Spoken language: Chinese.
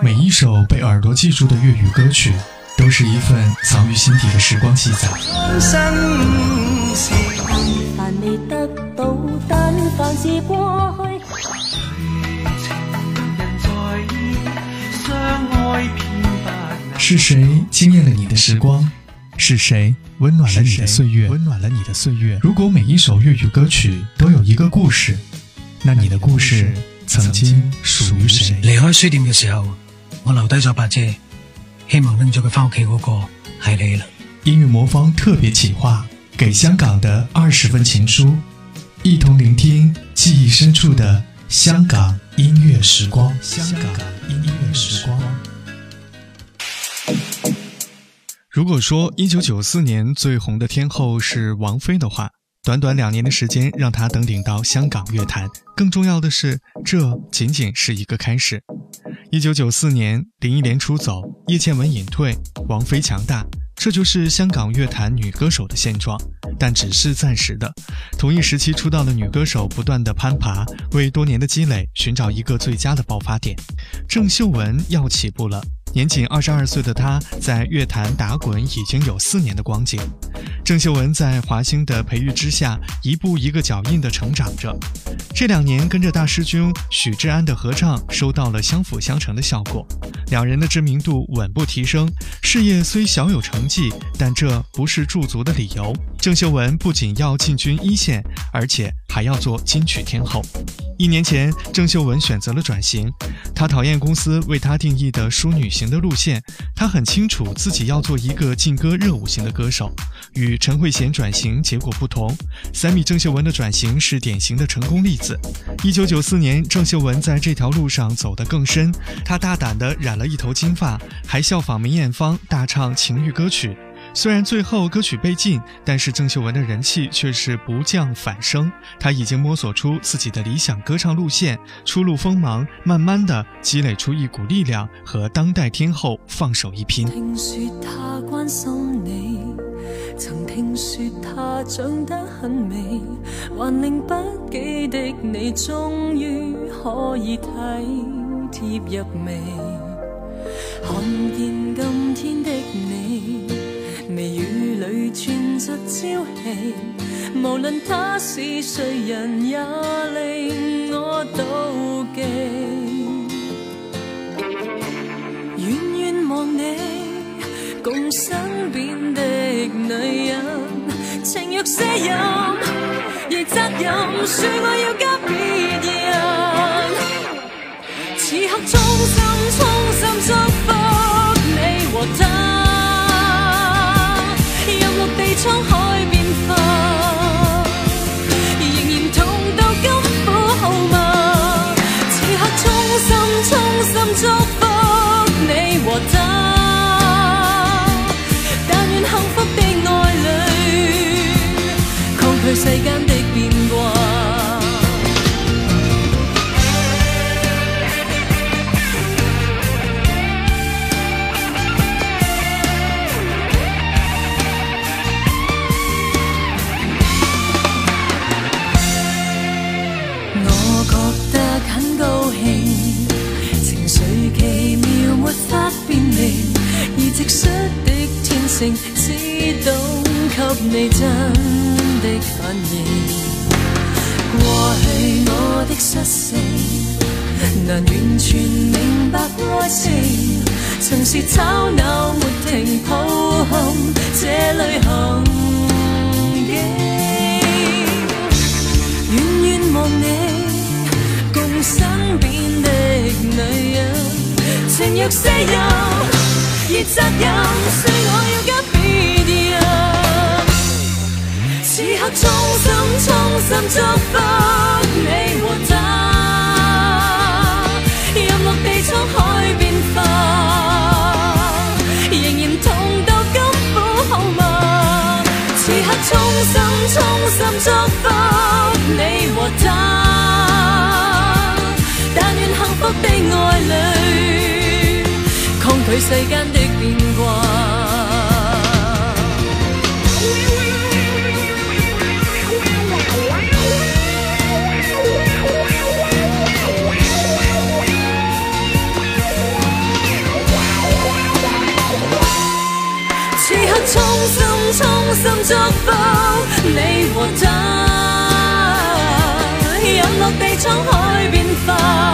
每一首被耳朵记住的粤语歌曲，都是一份藏于心底的时光记载。是谁惊艳了你的时光？是谁温暖了你的岁月？温暖了你的岁月。如果每一首粤语歌曲都有一个故事，那你的故事曾经属于谁？离开书店嘅时候，我留低咗把遮，希望拎咗佢翻屋企嗰个系你啦。音乐魔方特别企划，给香港的二十份情书，一同聆听记忆深处的香港音乐时光。香港音乐时光。如果说一九九四年最红的天后是王菲的话，短短两年的时间让她登顶到香港乐坛。更重要的是，这仅仅是一个开始。一九九四年，林忆莲出走，叶倩文隐退，王菲强大，这就是香港乐坛女歌手的现状。但只是暂时的。同一时期出道的女歌手不断的攀爬，为多年的积累寻找一个最佳的爆发点。郑秀文要起步了。年仅二十二岁的她，在乐坛打滚已经有四年的光景。郑秀文在华星的培育之下，一步一个脚印地成长着。这两年跟着大师兄许志安的合唱，收到了相辅相成的效果，两人的知名度稳步提升。事业虽小有成绩，但这不是驻足的理由。郑秀文不仅要进军一线，而且还要做金曲天后。一年前，郑秀文选择了转型。她讨厌公司为她定义的淑女型的路线，她很清楚自己要做一个劲歌热舞型的歌手。与陈慧娴转型结果不同，三米郑秀文的转型是典型的成功例子。一九九四年，郑秀文在这条路上走得更深，她大胆地染了一头金发，还效仿梅艳芳大唱情欲歌曲。虽然最后歌曲被禁，但是郑秀文的人气却是不降反升。她已经摸索出自己的理想歌唱路线，初露锋芒，慢慢的积累出一股力量，和当代天后放手一拼。听说他关心你，曾听说他长得很美，还令不羁的你终于可以体贴入微，看见今天的你。无论他是谁人，也令我妒忌。远远望你，共身边的女人，情若卸任，亦责任，说我要加变幸福的爱侣，抗拒世间的只懂给你真的反应。过去我的失性，难完全明白爱情。曾是吵闹没停，抱憾这旅行径。远远望你，共身边的女人，情若卸任，亦责任，说我要。此刻衷心衷心祝福你和他，任落地沧海变化，仍然痛到金虎后马。此刻衷心衷心祝福你和他，但愿幸福的爱侣，随世间的变卦。此刻衷心衷心祝福你和他，日落地沧海变化。